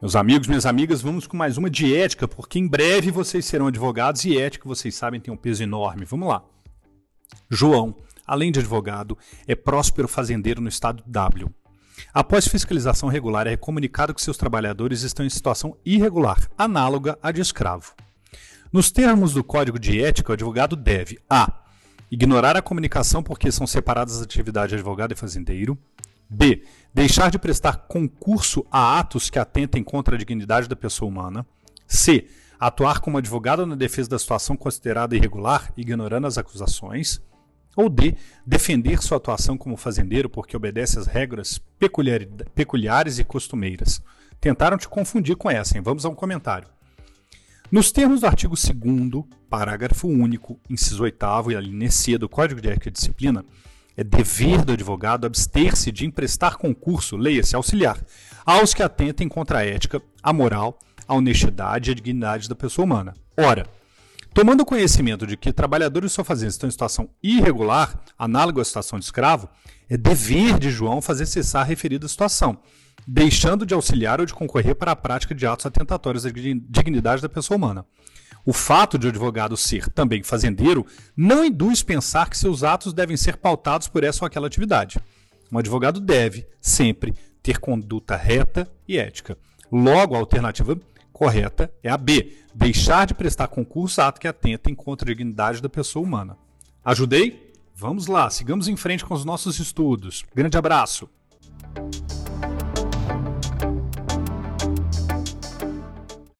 Meus amigos, minhas amigas, vamos com mais uma de ética, porque em breve vocês serão advogados e ética, vocês sabem, tem um peso enorme. Vamos lá. João, além de advogado, é próspero fazendeiro no estado W. Após fiscalização regular, é comunicado que seus trabalhadores estão em situação irregular, análoga à de escravo. Nos termos do Código de Ética, o advogado deve a. ignorar a comunicação porque são separadas as atividades de advogado e fazendeiro. B. Deixar de prestar concurso a atos que atentem contra a dignidade da pessoa humana. C. Atuar como advogado na defesa da situação considerada irregular, ignorando as acusações. Ou D. Defender sua atuação como fazendeiro porque obedece às regras peculiares e costumeiras. Tentaram te confundir com essa, hein? Vamos a um comentário. Nos termos do artigo 2, parágrafo único, inciso 8 e a linha C do Código de Ética e Disciplina, é dever do advogado abster-se de emprestar concurso, leia-se auxiliar, aos que atentem contra a ética, a moral, a honestidade e a dignidade da pessoa humana. Ora, tomando conhecimento de que trabalhadores sua fazenda estão em situação irregular, análoga à situação de escravo, é dever de João fazer cessar a referida situação, deixando de auxiliar ou de concorrer para a prática de atos atentatórios à dignidade da pessoa humana. O fato de o advogado ser também fazendeiro não induz pensar que seus atos devem ser pautados por essa ou aquela atividade. Um advogado deve, sempre, ter conduta reta e ética. Logo, a alternativa correta é a B: deixar de prestar concurso a ato que atentem contra a dignidade da pessoa humana. Ajudei? Vamos lá, sigamos em frente com os nossos estudos. Grande abraço!